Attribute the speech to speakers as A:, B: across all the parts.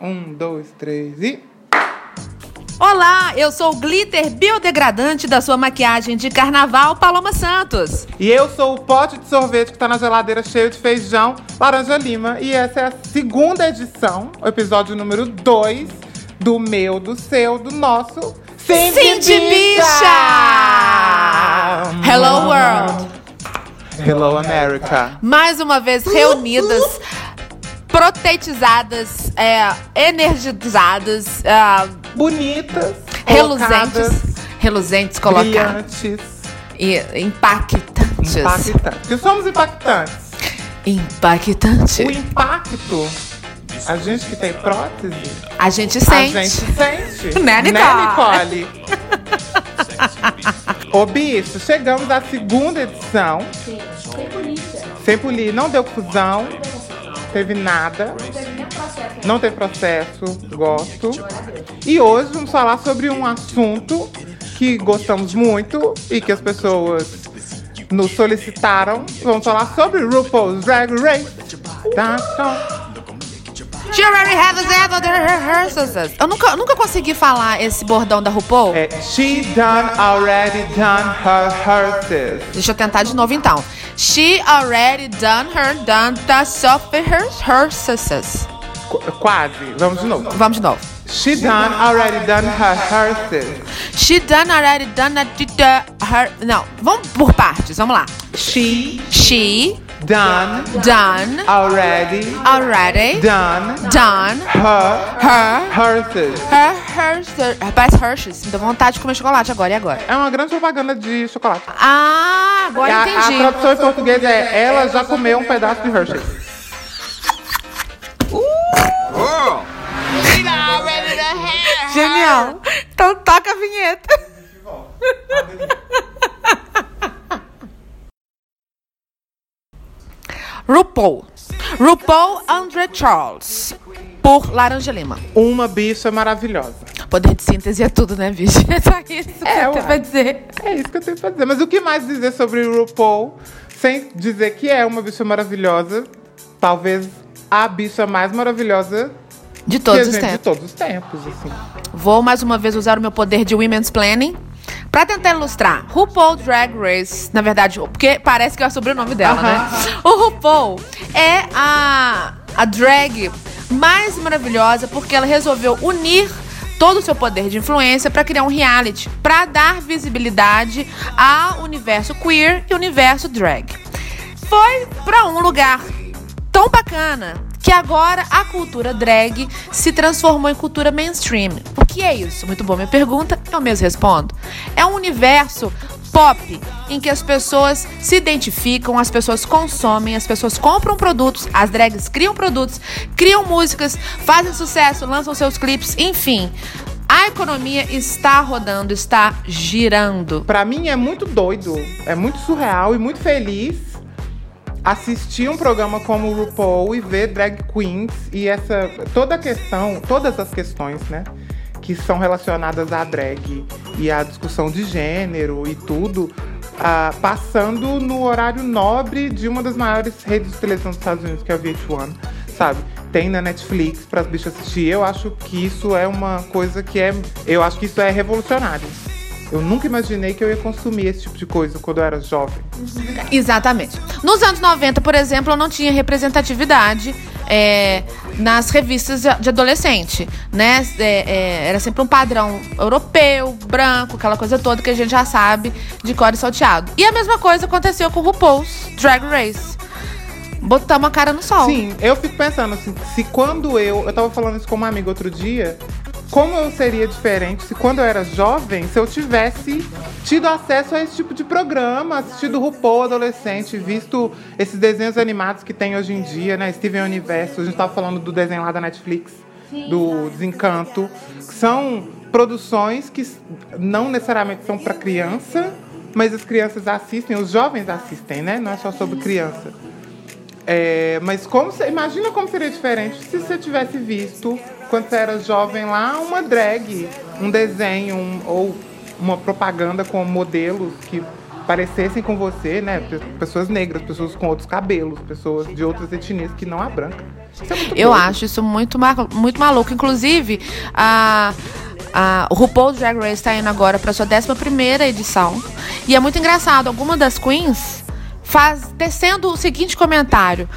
A: Um, dois, três e.
B: Olá, eu sou o glitter biodegradante da sua maquiagem de carnaval, Paloma Santos.
A: E eu sou o pote de sorvete que tá na geladeira cheio de feijão, laranja lima. E essa é a segunda edição, o episódio número 2 do meu, do seu, do nosso. Sim,
B: Sim de bicha! Hello World!
A: Hello America!
B: Mais uma vez reunidas, protetizadas, é, energizadas, é,
A: Bonitas,
B: reluzentes, reluzentes, colocadas e impactantes.
A: impactantes. Porque somos impactantes.
B: Impactante.
A: O impacto, a gente que tem prótese,
B: A gente
A: a
B: sente.
A: gente sente.
B: Né, Nicole?
A: Nicole? Ô, bicho, chegamos à segunda edição.
C: Sim, sem polícia.
A: Sem polir, não deu fusão, teve nada,
C: Não teve nenhum processo.
A: não teve processo, gosto. E hoje vamos falar sobre um assunto que gostamos muito e que as pessoas nos solicitaram. Vamos falar sobre RuPaul's Drag Race. Tá, tá.
B: She already has a the rehearsals. Eu nunca, nunca consegui falar esse bordão da RuPaul.
A: É, she done already done her hearses.
B: Deixa eu tentar de novo então. She already done her done the software rehearsals.
A: Qu- Quase. Vamos de novo.
B: Vamos de novo.
A: She done already done her hearses.
B: She done already done the her. Não, vamos por partes. Vamos lá.
A: She
B: She
A: done
B: done
A: already
B: already
A: done
B: done
A: her
B: her
A: hearses.
B: her her. Parece Hershey's. Me deu vontade de comer chocolate agora. E agora?
A: É uma grande propaganda de chocolate.
B: Ah, agora
A: a, a
B: entendi.
A: tradução em português é ela já comeu um pedaço de Hershey.
B: Genial. Então toca a vinheta. RuPaul. RuPaul Andre Charles. Por Laranja Lima.
A: Uma bicha maravilhosa.
B: Poder de síntese é tudo, né, bicho? É só isso que
A: É,
B: eu tenho pra dizer.
A: É isso que eu tenho pra dizer. Mas o que mais dizer sobre RuPaul, sem dizer que é uma bicha maravilhosa, talvez a bicha mais maravilhosa
B: De todos os
A: gente- de
B: tempos.
A: todos os tempos, assim.
B: Vou mais uma vez usar o meu poder de Women's Planning pra tentar ilustrar RuPaul Drag Race. Na verdade, porque parece que é o sobrenome dela, né? O RuPaul é a, a drag mais maravilhosa porque ela resolveu unir todo o seu poder de influência pra criar um reality pra dar visibilidade ao universo queer e universo drag. Foi pra um lugar tão bacana que agora a cultura drag se transformou em cultura mainstream. O que é isso? Muito boa minha pergunta, eu mesmo respondo. É um universo pop em que as pessoas se identificam, as pessoas consomem, as pessoas compram produtos, as drags criam produtos, criam músicas, fazem sucesso, lançam seus clipes, enfim. A economia está rodando, está girando.
A: Pra mim é muito doido, é muito surreal e muito feliz assistir um programa como o RuPaul e ver drag queens e essa toda a questão, todas as questões, né, que são relacionadas à drag e à discussão de gênero e tudo, ah, passando no horário nobre de uma das maiores redes de televisão dos Estados Unidos, que é a VH1, sabe? Tem na Netflix para as bichas assistir. Eu acho que isso é uma coisa que é, eu acho que isso é revolucionário. Eu nunca imaginei que eu ia consumir esse tipo de coisa quando eu era jovem.
B: Exatamente. Nos anos 90, por exemplo, eu não tinha representatividade é, nas revistas de adolescente, né? É, é, era sempre um padrão europeu, branco, aquela coisa toda que a gente já sabe de cor e salteado. E a mesma coisa aconteceu com o RuPaul's Drag Race. Botamos a cara no sol.
A: Sim, eu fico pensando assim, se quando eu. Eu tava falando isso com uma amiga outro dia. Como eu seria diferente se quando eu era jovem, se eu tivesse tido acesso a esse tipo de programa, assistido RuPaul adolescente, visto esses desenhos animados que tem hoje em dia, né? Steven Universo, a gente tava falando do desenho lá da Netflix, do Desencanto. que São produções que não necessariamente são para criança, mas as crianças assistem, os jovens assistem, né? Não é só sobre criança. É, mas como imagina como seria diferente se você tivesse visto, quando você era jovem lá, uma drag, um desenho um- ou uma propaganda com modelos que aparecessem com você, né? pe- Pessoas negras, pessoas com outros cabelos, pessoas de outras etnias que não a branca. Isso é muito
B: Eu
A: doido.
B: acho isso muito, muito maluco. Inclusive, a, a, o RuPaul Drag Race está indo agora para sua 11 edição. E é muito engraçado. Alguma das queens faz tecendo o seguinte comentário.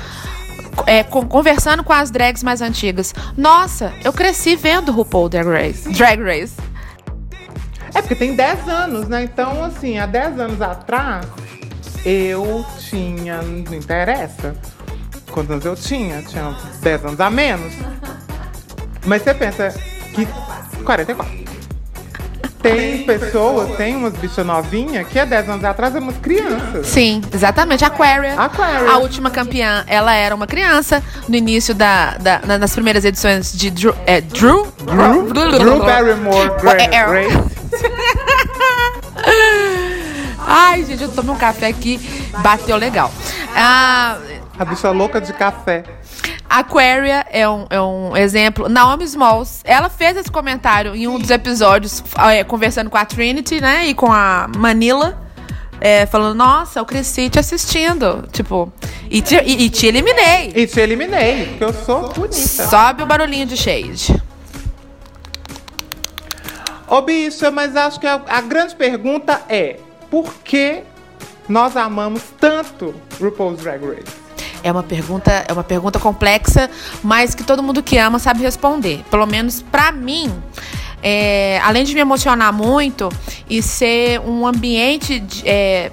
B: É, con- conversando com as drags mais antigas. Nossa, eu cresci vendo RuPaul Drag Race. Drag Race.
A: É porque tem 10 anos, né? Então, assim, há 10 anos atrás, eu tinha. Não interessa. Quantos anos eu tinha? Tinha 10 anos a menos. Mas você pensa que. 44. Tem pessoas, tem umas bichas novinhas que há 10 anos atrás eram umas crianças.
B: Sim, exatamente. Aquaria.
A: Aquaria.
B: A última campeã, ela era uma criança no início da, da- na- nas primeiras edições de Drew. É, Drew?
A: Drew, Drew Barrymore Gra-
B: É, é.
A: Grace.
B: Ai, gente, eu tomei um café aqui, bateu legal. Ah,
A: A bicha louca de café.
B: Aquaria é um, é um exemplo. Naomi Smalls, ela fez esse comentário em um dos episódios, é, conversando com a Trinity, né? E com a Manila. é, falando, nossa, eu cresci te assistindo. Tipo, e te, e- e te eliminei.
A: E te eliminei, porque eu sou bonita.
B: Sobe o barulhinho de shade.
A: Ô, bicha, mas acho que a, a grande pergunta é: por que nós amamos tanto RuPaul's Drag Race?
B: É uma pergunta, é uma pergunta complexa, mas que todo mundo que ama sabe responder. Pelo menos pra mim, é, além de me emocionar muito e ser um ambiente de- é,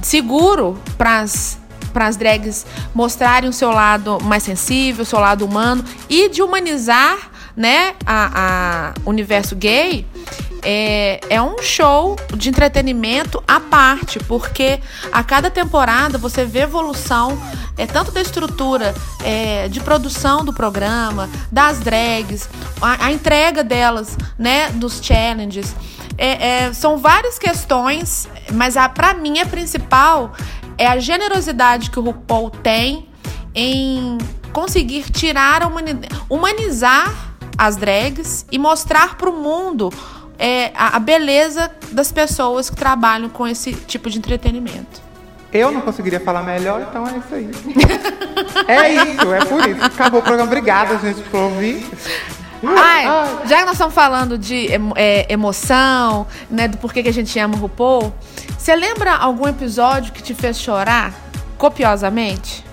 B: seguro para as drags mostrarem o seu lado mais sensível, o seu lado humano e de humanizar, né, a, a universo gay. É, é um show de entretenimento à parte, porque a cada temporada você vê evolução, é tanto da estrutura é, de produção do programa, das drags, a, a entrega delas, né, dos challenges. É, é, são várias questões, mas a, pra mim a principal é a generosidade que o RuPaul tem em conseguir tirar a humani- humanizar as drags e mostrar pro mundo é, a, a beleza das pessoas que trabalham com esse tipo de entretenimento.
A: Eu não conseguiria falar melhor, então é isso aí. é isso, é por isso. Acabou o programa. Obrigada, gente, por ouvir.
B: Ai, já que nós estamos falando de é, emoção, né, do porquê que a gente ama o RuPaul, você lembra algum episódio que te fez chorar copiosamente?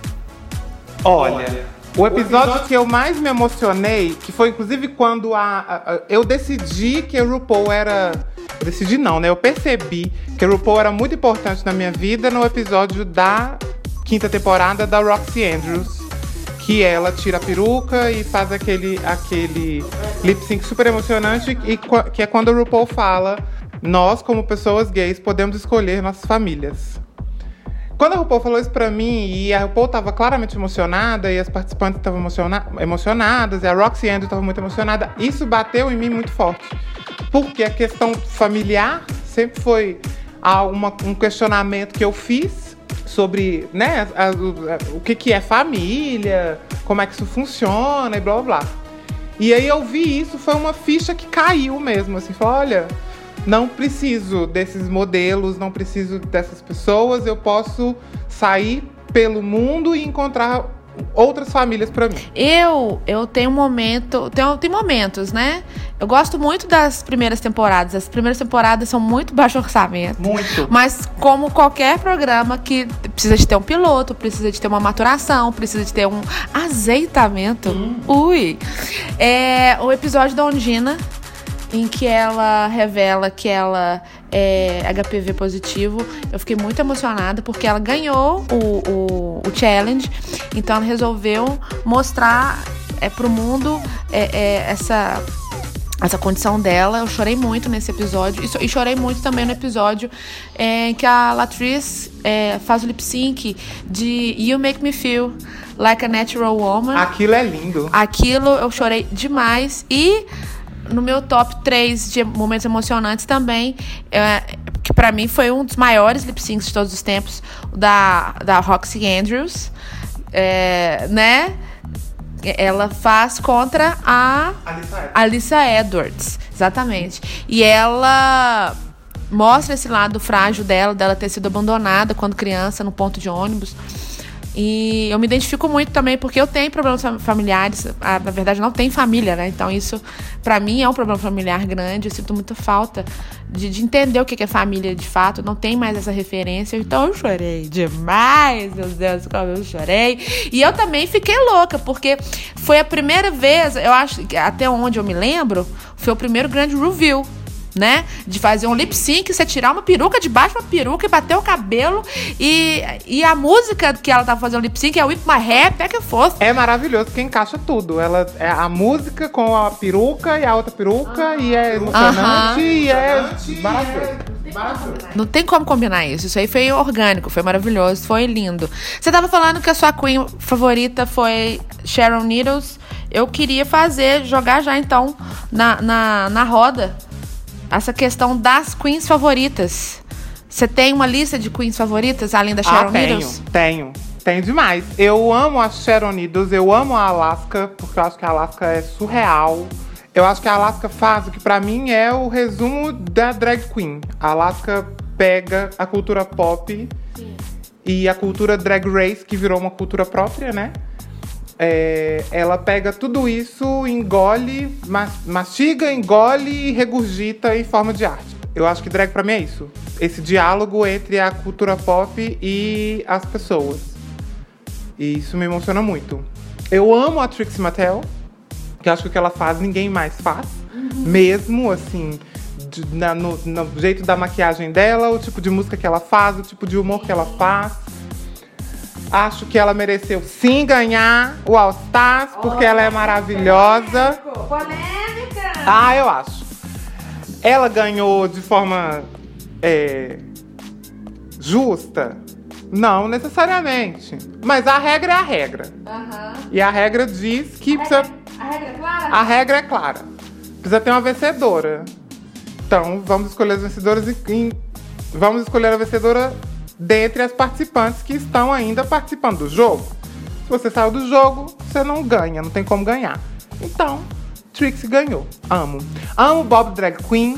A: Olha, o episódio que eu mais me emocionei, que foi inclusive quando a, a- a- eu decidi que o RuPaul era. Decidi não, né? Eu percebi que o RuPaul era muito importante na minha vida no episódio da quinta temporada da Roxy Andrews. Que ela tira a peruca e faz aquele, aquele lip sync super emocionante, e, qu- que é quando o RuPaul fala: Nós, como pessoas gays, podemos escolher nossas famílias. Quando a RuPaul falou isso pra mim, e a RuPaul tava claramente emocionada, e as participantes estavam emociona emocionadas, e a Roxy Andrew tava muito emocionada, isso bateu em mim muito forte. Porque a questão familiar sempre foi uma- um questionamento que eu fiz sobre né, a- o, o que, que é família, como é que isso funciona e blá blá blá. E aí eu vi isso, foi uma ficha que caiu mesmo, assim, falou, olha, não preciso desses modelos, não preciso dessas pessoas, eu posso sair pelo mundo e encontrar outras famílias pra mim.
B: Eu, eu tenho um momento, tenho, tem momentos, né? Eu gosto muito das primeiras temporadas. As primeiras temporadas são muito baixo orçamento.
A: Muito.
B: Mas como qualquer programa que precisa de ter um piloto, precisa de ter uma maturação, precisa de ter um azeitamento. Ui! É o episódio da Ondina, em que ela revela que ela é HPV positivo. Eu fiquei muito emocionada porque ela ganhou o, o, o challenge, então ela resolveu mostrar é, pro mundo é, é, essa essa condição dela. Eu chorei muito nesse episódio. E, chorei muito também no episódio é, em que a Latrice é, faz o lip sync de You Make Me Feel Like a Natural Woman.
A: Aquilo é lindo.
B: Aquilo eu chorei demais. E no meu top 3 de momentos emocionantes também, é, que pra mim foi um dos maiores lip syncs de todos os tempos, da, da Roxy Andrews. É, né? Ela faz contra a.
A: Alissa Edwards,
B: exatamente. E ela mostra esse lado frágil dela, dela ter sido abandonada quando criança no ponto de ônibus. E eu me identifico muito também porque eu tenho problemas fam- familiares. Na verdade, não tenho família, né? Então, isso, pra mim, é um problema familiar grande. Eu sinto muita falta de, de entender o que é família de fato. Não tem mais essa referência. Então, eu chorei demais, meu Deus, como eu chorei. E eu também fiquei louca, porque foi a primeira vez, eu acho, até onde eu me lembro, foi o primeiro grande review né? De fazer um lip sync, você tirar uma peruca de baixo, uma peruca e bater o cabelo. E, e a música que ela tava fazendo lip sync é Whip My Hair, até que fosse.
A: É maravilhoso porque encaixa tudo. Ela é a música com a peruca e a outra peruca e é emocionante
B: Aham.
A: e é maravilhoso.
B: Não tem como combinar isso. Isso aí foi orgânico, foi maravilhoso, foi lindo. Você tava falando que a sua queen favorita foi Sharon Needles. Eu queria fazer, jogar já então na, na, na roda essa questão das queens favoritas. Você tem uma lista de queens favoritas além da Sharon
A: ah, tenho,
B: Needles?
A: tenho. Tenho demais. Eu amo a Sharon Needles, eu amo a Alaska, porque eu acho que a Alaska é surreal. Eu acho que a Alaska faz o que pra mim é o resumo da drag queen. A Alaska pega a cultura pop e a cultura drag race, que virou uma cultura própria, né? É, ela pega tudo isso, engole, mas- mastiga, engole e regurgita em forma de arte. Eu acho que drag pra mim é isso. Esse diálogo entre a cultura pop e as pessoas. E isso me emociona muito. Eu amo a Trixie Mattel, que eu acho que o que ela faz ninguém mais faz. Mesmo, assim, de- na- no, no jeito da maquiagem dela, o tipo de música que ela faz, o tipo de humor que ela faz. Acho que ela mereceu sim ganhar o All Stars, porque ela é maravilhosa.
B: Polêmica!
A: Ah, eu acho. Ela ganhou de forma é, justa? Não necessariamente. Mas a regra é a regra. E a regra diz que precisa.
B: A regra é clara?
A: A regra é clara. Precisa ter uma vencedora. Então, vamos escolher as vencedoras e vamos escolher a vencedora dentre as participantes que estão ainda participando do jogo. Se você saiu do jogo, você não ganha, não tem como ganhar. Então, Trixie ganhou. Amo. Amo Bob Drag Queen.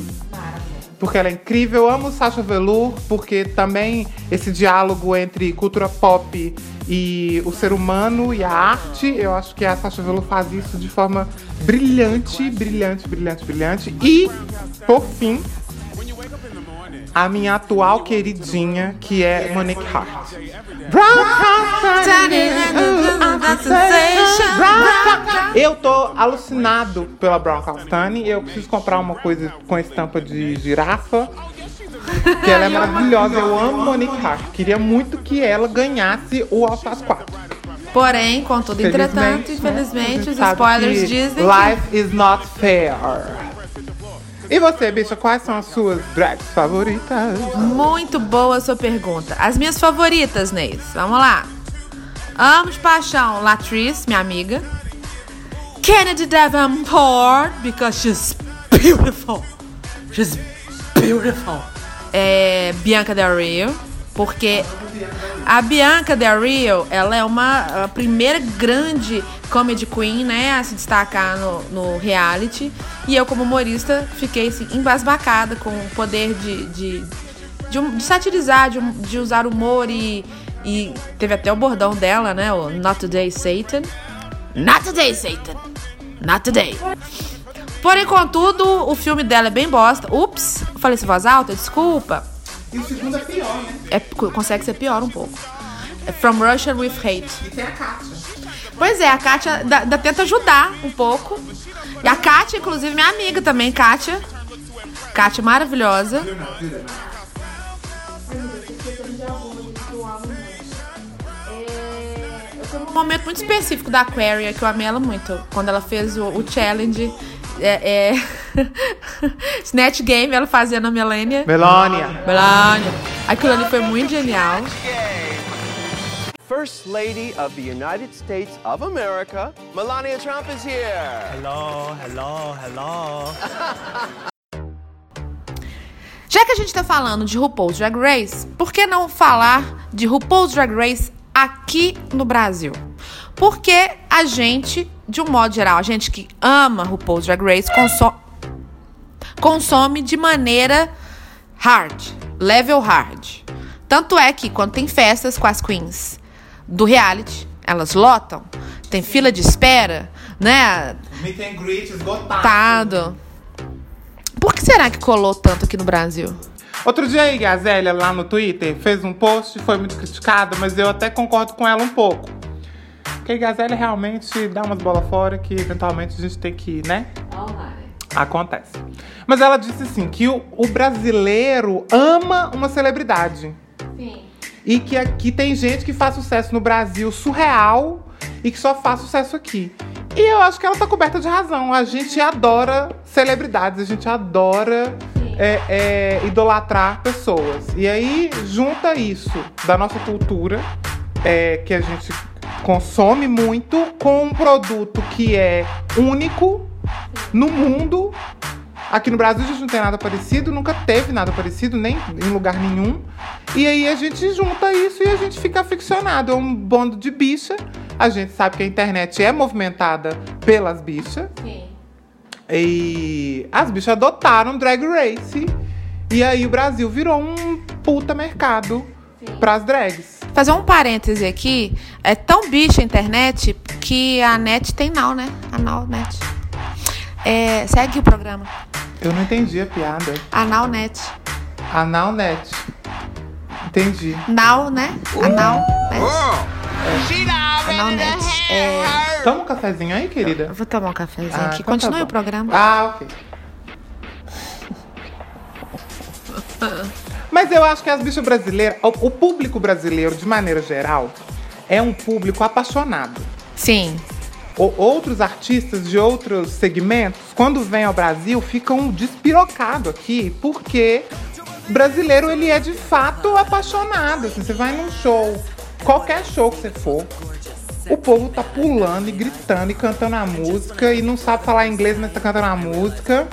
A: Porque ela é incrível. Amo Sasha Velour, porque também esse diálogo entre cultura pop e o ser humano e a arte, eu acho que a Sasha Velour faz isso de forma brilhante, brilhante, brilhante, brilhante. E, por fim, a minha atual queridinha, que é Monique Hart. Eu tô alucinado pela Brown Castani. Eu preciso comprar uma coisa com estampa de girafa. Que ela é maravilhosa. Eu amo Monique Hart. Queria muito que ela ganhasse o All Stars 4.
B: Porém, contudo, entretanto,
A: né,
B: infelizmente,
A: gente
B: os spoilers dizem.
A: Life is not fair. E você, bicha, quais são as suas drags favoritas?
B: Muito boa a sua pergunta. As minhas favoritas, Neis. Vamos lá. Amo de paixão Latrice, minha amiga. Kennedy Davenport, because she's beautiful. She's beautiful. É, Bianca Del Rio, porque a Bianca Del Rio, ela é uma a primeira grande comedy queen, né, a se destacar no, no reality. E eu, como humorista, fiquei assim, embasbacada com o poder de, de, de, de satirizar, de, de usar humor e, e teve até o bordão dela, né, o Not Today Satan. Not Today Satan. Not Today. Porém, contudo, o filme dela é bem bosta. Ups, falei em voz alta, desculpa.
A: E o segundo é pior, né?
B: É, consegue ser pior um pouco. É From Russia with Hate.
A: E tem a Kátia.
B: Pois é, a Kátia da, da tenta ajudar um pouco. E a Kátia, inclusive, minha amiga também, Kátia. Kátia maravilhosa. Um momento muito específico da Aquaria que eu amei ela muito. Quando ela fez o, o challenge. É, é... Snatch Game, ela fazia na Melania.
A: Melania.
B: Melania. Aquilo ali foi muito genial.
D: First Lady of the United States of America, Melania Trump is here.
E: Hello, hello, hello.
B: Já que a gente tá falando de RuPaul's Drag Race, por que não falar de RuPaul's Drag Race aqui no Brasil? Porque a gente, de um modo geral, a gente que ama RuPaul's Drag Race, conso- consome de maneira hard, level hard. Tanto é que quando tem festas com as queens do reality, elas lotam, tem fila de espera, né?
A: Meet and greet esgotado.
B: Tado. Por que será que colou tanto aqui no Brasil?
A: Outro dia aí, Gazélia, lá no Twitter, fez um post, foi muito criticada, mas eu até concordo com ela um pouco. Porque a Gazélia realmente dá umas bolas fora que eventualmente a gente tem que, né? Acontece. Mas ela disse assim que o, o brasileiro ama uma celebridade.
C: Sim.
A: E que aqui tem gente que faz sucesso no Brasil surreal e que só faz sucesso aqui. E eu acho que ela tá coberta de razão. A gente adora celebridades, a gente adora é, é, idolatrar pessoas. E aí junta isso da nossa cultura, é, que a gente consome muito, com um produto que é único no mundo. Aqui no Brasil a gente não tem nada parecido, nunca teve nada parecido, nem em lugar nenhum. E aí a gente junta isso e a gente fica aficionado. É um bando de bicha. A gente sabe que a internet é movimentada pelas bichas.
C: Sim.
A: E as bichas adotaram Drag Race. E aí o Brasil virou um puta mercado pras drags.
B: Fazer um parêntese aqui, é tão bicha a internet que a net tem now, né? A now net. É, segue o programa.
A: Eu não entendi a piada.
B: A now net.
A: Analnet. Entendi.
B: Now, né? A now net. A now net. É,
A: Toma um cafezinho aí, querida.
B: eu vou tomar um cafezinho
A: Ah,
B: aqui.
A: então tá
B: Continue
A: bom.
B: o programa.
A: Ah, ok. Mas eu acho que as bichas brasileiras, o o público brasileiro, de maneira geral, é um público apaixonado.
B: Sim.
A: O- outros artistas de outros segmentos, quando vêm ao Brasil, ficam despirocados aqui, porque o brasileiro ele é de fato apaixonado. Assim, você vai num show, qualquer show que você for, o povo tá pulando e gritando e cantando a música e não sabe falar inglês, mas tá cantando a música.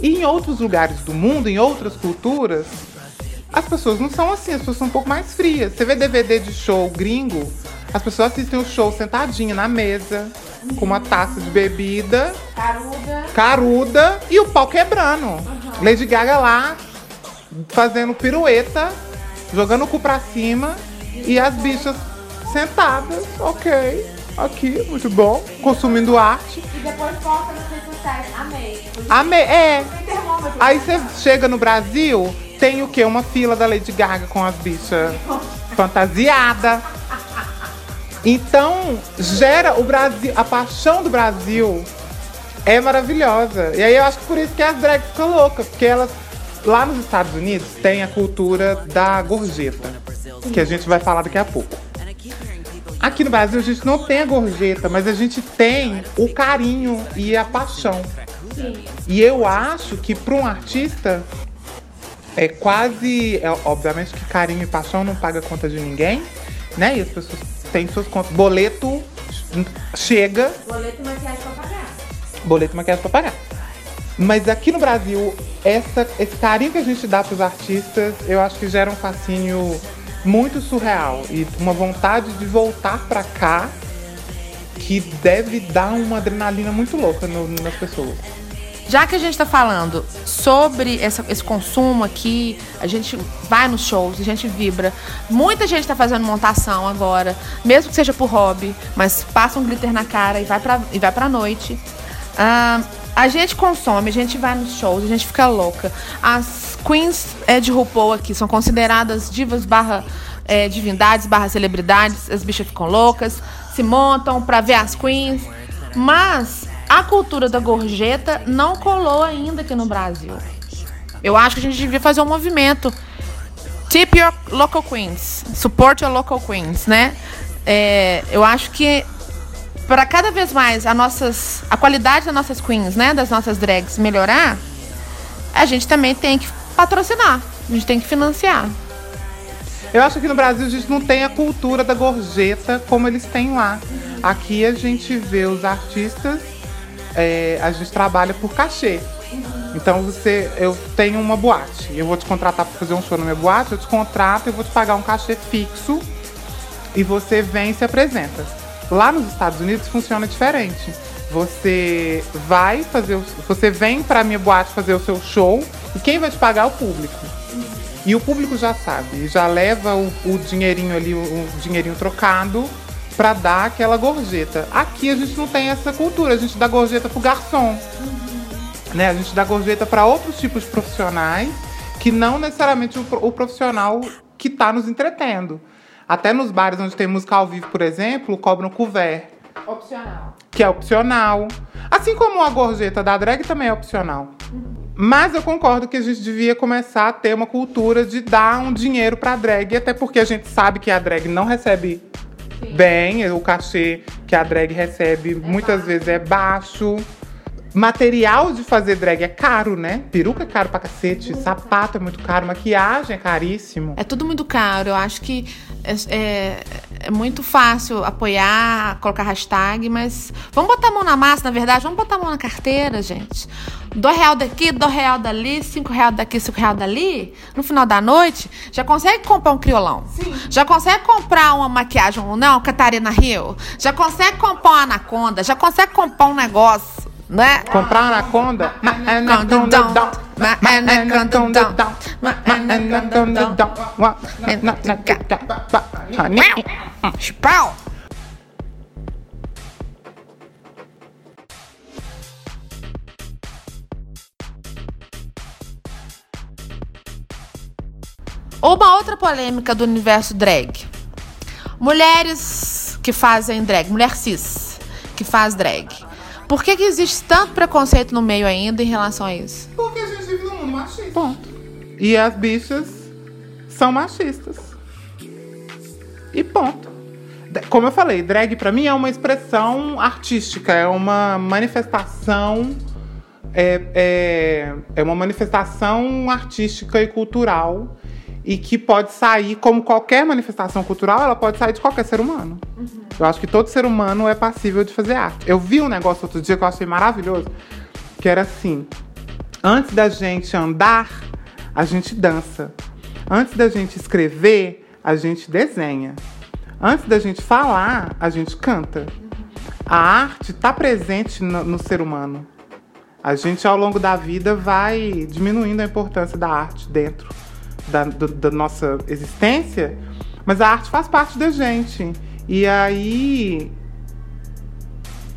A: E em outros lugares do mundo, em outras culturas, as pessoas não são assim, as pessoas são um pouco mais frias. Você vê DVD de show gringo, as pessoas assistem o show sentadinha na mesa, com uma taça de bebida,
C: Caruda.
A: caruda e o pau quebrando. Lady Gaga lá, fazendo pirueta, jogando o cu pra cima e as bichas sentadas, ok, aqui, muito bom, consumindo arte.
C: E depois posta nas redes sociais. Amei.
A: Amei, é. Aí você chega no Brasil, tem o quê? Uma fila da Lady Gaga com as bichas fantasiadas. Então, gera o Brasil, a paixão do Brasil é maravilhosa. E aí eu acho que por isso que as drags ficam loucas, porque elas lá nos Estados Unidos tem a cultura da gorjeta, que a gente vai falar daqui a pouco. Aqui no Brasil a gente não tem a gorjeta, mas a gente tem o carinho e a paixão. E eu acho que para um artista é quase. é, obviamente que carinho e paixão não paga conta de ninguém, né? E as pessoas têm suas contas. Boleto chega,
C: Boleto e maquiagem pra pagar.
A: boleto e maquiagem pra pagar. Mas aqui no Brasil, essa, esse carinho que a gente dá pros artistas, eu acho que gera um fascínio muito surreal. E uma vontade de voltar pra cá que deve dar uma adrenalina muito louca no- nas pessoas.
B: Já que a gente tá falando sobre essa- esse consumo aqui, a gente vai nos shows, a gente vibra. Muita gente tá fazendo montação agora, mesmo que seja por hobby, mas passa um glitter na cara e vai vai pra noite. A gente consome, a gente vai nos shows, a gente fica louca. As queens é, de RuPaul aqui são consideradas divas barra é, divindades, barra celebridades. As bichas ficam loucas, se montam pra ver as queens. Mas a cultura da gorjeta não colou ainda aqui no Brasil. Eu acho que a gente devia fazer um movimento. Tip your local queens. Support your local queens, né? É, eu acho que para cada vez mais a, nossas, a qualidade das nossas queens, né? Das nossas drags melhorar, a gente também tem que patrocinar. A gente tem que financiar.
A: Eu acho que no Brasil a gente não tem a cultura da gorjeta como eles têm lá. Aqui a gente vê os artistas, é, a gente trabalha por cachê. Então você, eu tenho uma boate, eu vou te contratar para fazer um show na minha boate, eu te contrato, eu vou te pagar um cachê fixo e você vem e se apresenta. Lá nos Estados Unidos funciona diferente. Você vai fazer, você vem para minha boate fazer o seu show e quem vai te pagar é o público. E o público já sabe, já leva o, o dinheirinho ali, o, o dinheirinho trocado, pra dar aquela gorjeta. Aqui a gente não tem essa cultura, a gente dá gorjeta pro garçom. Né? A gente dá gorjeta para outros tipos de profissionais que não necessariamente o, o profissional que está nos entretendo. Até nos bares onde tem música ao vivo, por exemplo, cobram couvert,
C: Opcional.
A: que é opcional. Assim como a gorjeta da drag também é opcional. Mas eu concordo que a gente devia começar a ter uma cultura de dar um dinheiro pra drag, até porque a gente sabe que a drag não recebe bem, o cachê que a drag recebe muitas vezes é baixo. Material de fazer drag é caro, né? Peruca é caro pra cacete, sapato é muito caro, maquiagem é caríssimo.
B: É tudo muito caro. Eu acho que é, é- é muito fácil apoiar, colocar hashtag, mas vamos botar a mão na massa, na verdade, vamos botar a mão na carteira, gente. Dois real daqui, dois real dali, cinco real daqui, cinco real dali. No final da noite, já consegue comprar um criolão. Já consegue comprar uma maquiagem, não, Catarina Rio. Já consegue comprar uma anaconda, já consegue comprar um negócio, né?
A: Comprar anaconda?
B: Spell. Uma outra polêmica do universo drag. Mulheres que fazem drag, mulher cis que faz drag. Por que, que existe tanto preconceito no meio ainda em relação a isso?
A: Porque a gente vive num mundo machista. Ponto. E as bichas são machistas. E ponto. Como eu falei, drag pra mim é uma expressão artística, é uma manifestação. É, é, é uma manifestação artística e cultural. E que pode sair, como qualquer manifestação cultural, ela pode sair de qualquer ser humano. Eu acho que todo ser humano é passível de fazer arte. Eu vi um negócio outro dia que eu achei maravilhoso, que era assim: antes da gente andar, a gente dança. Antes da gente escrever, a gente desenha. Antes da gente falar, a gente canta. A arte está presente no, no ser humano. A gente, ao longo da vida, vai diminuindo a importância da arte dentro da, do- da nossa existência, mas a arte faz parte da gente. E aí.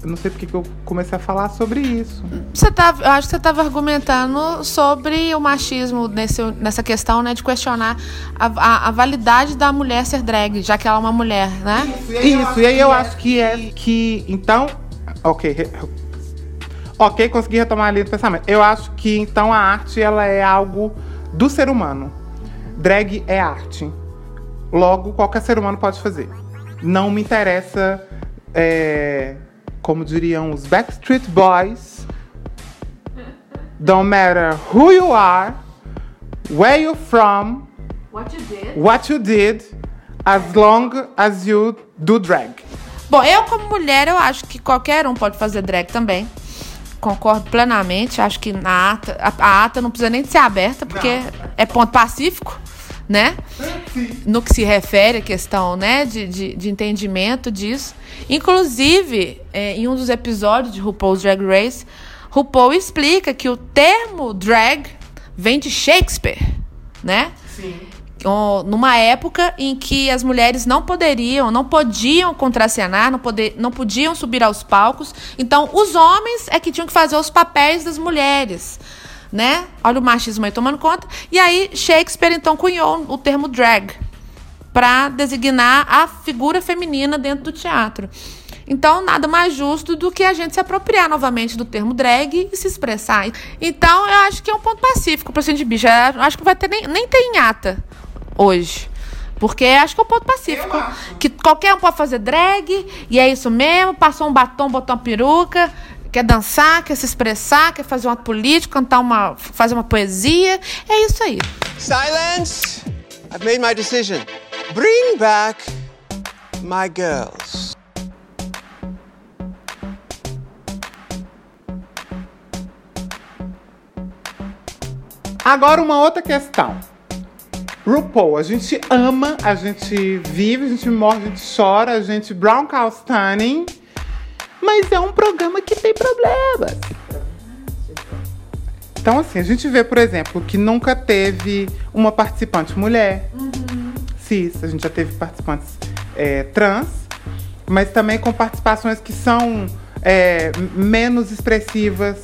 A: Eu não sei porque que eu comecei a falar sobre isso.
B: Você tá, eu acho que você estava argumentando sobre o machismo nesse, nessa questão, né, de questionar a, a, a validade da mulher ser drag, já que ela é uma mulher, né?
A: Isso, e aí eu acho que é que. Então. Ok. Ok, consegui retomar a linha do pensamento. Eu acho que então a arte ela é algo do ser humano. Drag é arte. Logo, qualquer ser humano pode fazer. Não me interessa, é, como diriam os Backstreet Boys. Don't matter who you are, where you're from,
C: What you did?
A: what you did, as long as you do drag.
B: Bom, eu como mulher, eu acho que qualquer um pode fazer drag também. Concordo plenamente. Acho que na ata, a, a ata não precisa nem de ser aberta, porque é ponto pacífico, né? No que se refere à questão, né, de, de, de entendimento disso. Inclusive, é, em um dos episódios de RuPaul's Drag Race, RuPaul explica que o termo drag vem de Shakespeare, né? Ó, numa época em que as mulheres não poderiam, não podiam contracenar, não, poder, não podiam subir aos palcos. Então, os homens é que tinham que fazer os papéis das mulheres, né? Olha o machismo aí tomando conta. E aí, Shakespeare, então, cunhou o termo drag para designar a figura feminina dentro do teatro. Então, nada mais justo do que a gente se apropriar novamente do termo drag e se expressar. Então, eu acho que é um ponto pacífico para o de bicha. Eu acho que vai ter nem, nem tem ata hoje. Porque acho que é um ponto pacífico. Que qualquer um pode fazer drag, e é isso mesmo. Passou um batom, botou uma peruca, quer dançar, quer se expressar, quer fazer uma política, cantar uma. fazer uma poesia. É isso aí.
D: Silence! I've made my decision. Bring back my girls.
A: Agora uma outra questão. RuPaul, a gente ama, a gente vive, a gente morre, a gente chora, a gente brown cow stunning, mas é um programa que tem problemas. Então, assim, a gente vê, por exemplo, que nunca teve uma participante mulher, cis, a gente já teve participantes é, trans, mas também com participações que são é, menos expressivas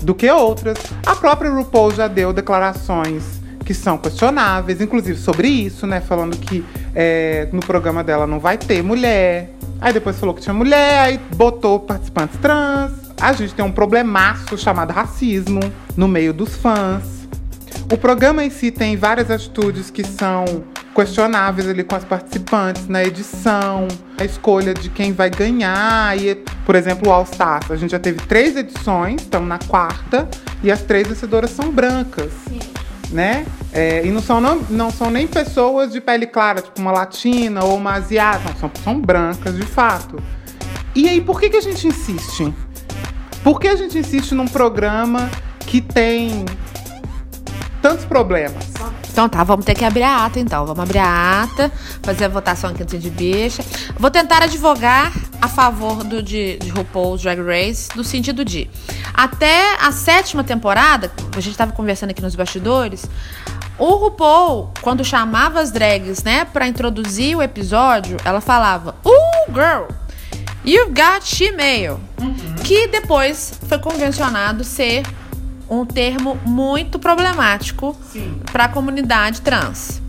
A: do que outras. A própria RuPaul já deu declarações que são questionáveis, inclusive sobre isso, né? Falando que é, no programa dela não vai ter mulher. Aí depois falou que tinha mulher, aí botou participantes trans. A gente tem um problemaço chamado racismo no meio dos fãs. O programa em si tem várias atitudes que são questionáveis ali com as participantes na edição, a escolha de quem vai ganhar. E, por exemplo, o All Stars. A gente já teve três edições, estamos na quarta, e as três vencedoras são brancas. Né? É, e não são, não, não são nem pessoas de pele clara, tipo uma latina ou uma asiática, são, são brancas de fato. E aí, por que, que a gente insiste? Por que a gente insiste num programa que tem tantos problemas?
B: Então tá, vamos ter que abrir a ata então. Vamos abrir a ata, fazer a votação aqui antes de bicha. Vou tentar advogar a favor do de, de RuPaul's Drag Race, no sentido de até a sétima temporada, a gente tava conversando aqui nos bastidores, o RuPaul, quando chamava as drags, né, pra introduzir o episódio, ela falava: Uh, girl! You've got she-male. Que depois foi convencionado ser um termo muito problemático para a comunidade trans.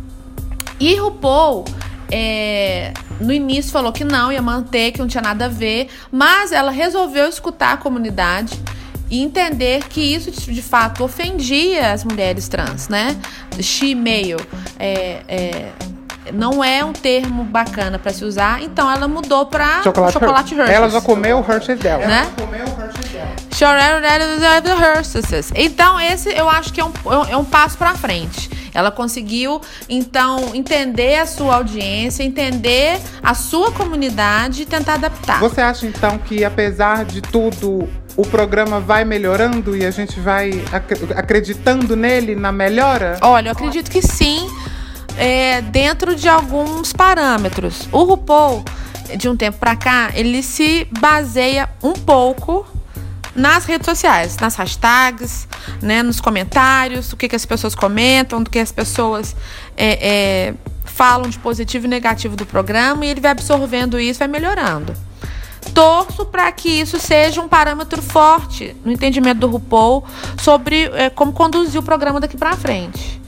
B: E RuPaul, é, no início, falou que não, ia manter, que não tinha nada a ver, mas ela resolveu escutar a comunidade e entender que isso de fato ofendia as mulheres trans, né? She-male. É, é, não é um termo bacana para se usar, então ela mudou para chocolate, chocolate Hershey's.
A: Ela já comeu o Hershey's dela.
B: Né?
A: comeu o Hershey's dela.
B: Hershey's. Então, esse eu acho que é um, é um passo para frente. Ela conseguiu, então, entender a sua audiência, entender a sua comunidade e tentar adaptar.
A: Você acha, então, que apesar de tudo, o programa vai melhorando e a gente vai ac acreditando nele, na melhora?
B: Olha, eu acredito que sim, é, dentro de alguns parâmetros. O RuPaul, de um tempo pra cá, ele se baseia um pouco nas redes sociais, nas hashtags, né, nos comentários, o que, que as pessoas comentam, do que as pessoas é, é, falam de positivo e negativo do programa, e ele vai absorvendo isso, vai melhorando. Torço para que isso seja um parâmetro forte no entendimento do RuPaul sobre é, como conduzir o programa daqui para frente.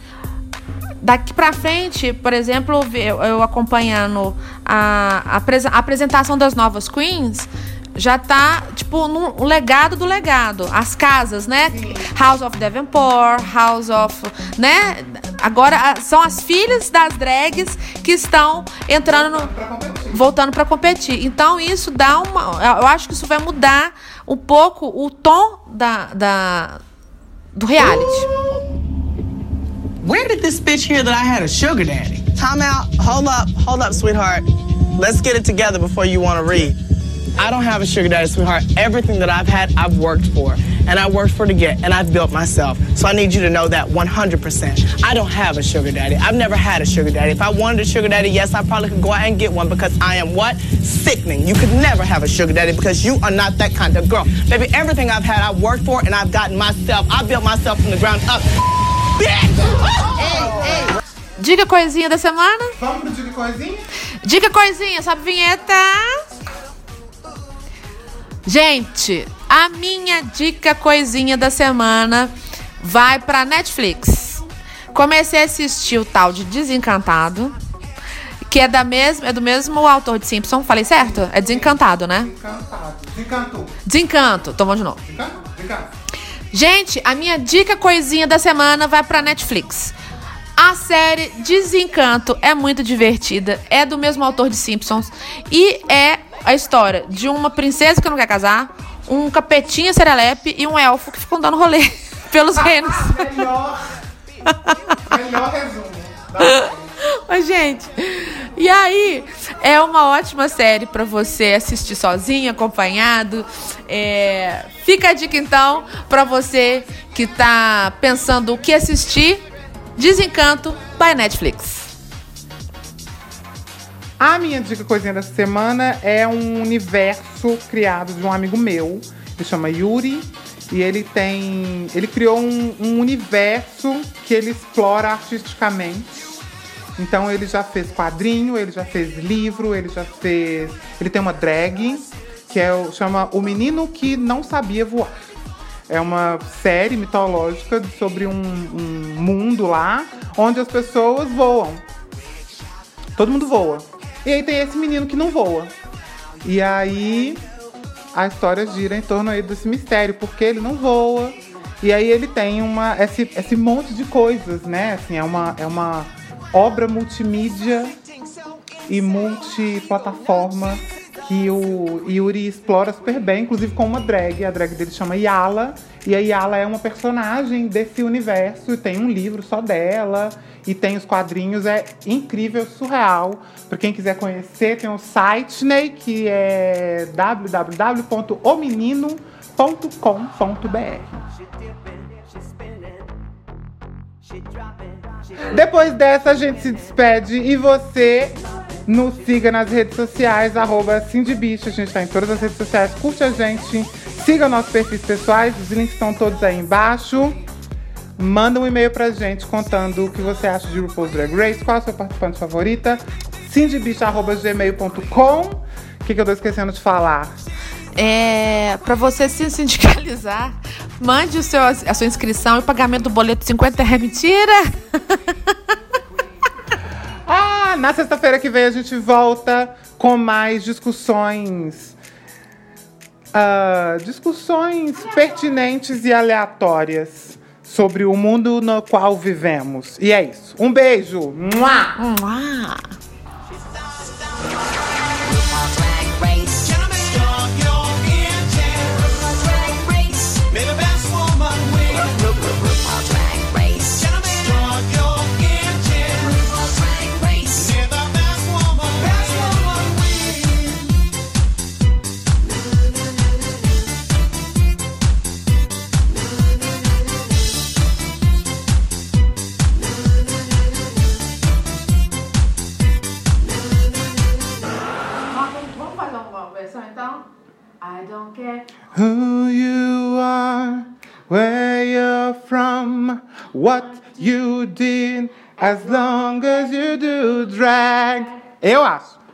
B: Daqui para frente, por exemplo, eu, eu acompanhando a, a, apresentação das novas queens, já tá, tipo, no legado do legado. As casas, né? House of Devonport, House of. né? Agora são as filhas das drags que estão entrando no. voltando para competir. Então isso dá uma. Eu acho que isso vai mudar um pouco o tom da, da do reality.
F: Where did this bitch hear that I had a sugar daddy?
G: Time out. Hold up. Hold up, sweetheart. Let's get it together before you want to read. I don't have a sugar daddy, sweetheart. Everything that I've had, I've worked for. And I worked for to get, and I've built myself. So I need you to know that 100%. I don't have a sugar daddy. I've never had a sugar daddy. If I wanted a sugar daddy, yes, I probably could go out and get one because I am what? Sickening. You could never have a sugar daddy because you are not that kind of girl. Baby, everything I've had, I've worked for, and I've gotten myself. I built myself from the ground up.
B: Diga coisinha da semana?
A: Vamos pro Diga Coisinha?
B: Diga coisinha, sabe vinheta? Gente, a minha dica coisinha da semana vai pra Netflix. Comecei a assistir o tal de Desencantado, que é da mesma, é do mesmo autor de Simpson. Falei certo? É Desencantado, né?
A: Desencantado. Desencantou.
B: Desencanto. Então vamos de novo.
A: Desencantou? Desencantou.
B: Gente, a minha dica coisinha da semana vai pra Netflix. A série Desencanto é muito divertida, é do mesmo autor de Simpsons e é a história de uma princesa que não quer casar, um capetinha serelepe e um elfo que ficam dando rolê pelos reinos.
A: Melhor. melhor resumo.
B: Mas, gente, e aí é uma ótima série pra você assistir sozinho, acompanhado. É, fica a dica então pra você que tá pensando o que assistir. Desencanto by Netflix.
A: A minha dica coisinha dessa semana é um universo criado de um amigo meu. Ele chama Yuri. E ele tem. Ele criou um, um universo que ele explora artisticamente. Então ele já fez quadrinho, ele já fez livro, ele já fez. Ele tem uma drag, que é chama O Menino que Não Sabia Voar. É uma série mitológica sobre um, um mundo lá onde as pessoas voam. Todo mundo voa. E aí tem esse menino que não voa. E aí a história gira em torno aí desse mistério, porque ele não voa. E aí ele tem uma, esse, esse monte de coisas, né? Assim, é uma, é uma obra multimídia e multiplataforma que o Yuri explora super bem, inclusive com uma drag. A drag dele chama Yala. E a Yala é uma personagem desse universo. E tem um livro só dela. E tem os quadrinhos. É incrível, surreal. Para quem quiser conhecer, tem o site, né, que é www.omenino.com.br. Depois dessa, a gente se despede e você nos siga nas redes sociais, arroba. A gente tá em todas as redes sociais. Curte a gente, siga nossos perfis pessoais, os links estão todos aí embaixo. Manda um e-mail pra gente contando o que você acha de RuPaul's Drag Race, qual a sua participante favorita. cindybicho.gmail.com O que, que eu tô esquecendo de falar?
B: É, para você se sindicalizar, mande o seu, a sua inscrição e o pagamento do boleto de 50 reais. Mentira!
A: Ah, na sexta-feira que vem a gente volta com mais discussões. ah, discussões pertinentes e aleatórias sobre o mundo no qual vivemos. E é isso. Um beijo! Mua!
B: Mua.
A: Who you are, where you're from, what you did, as long as you do drag. Eu acho.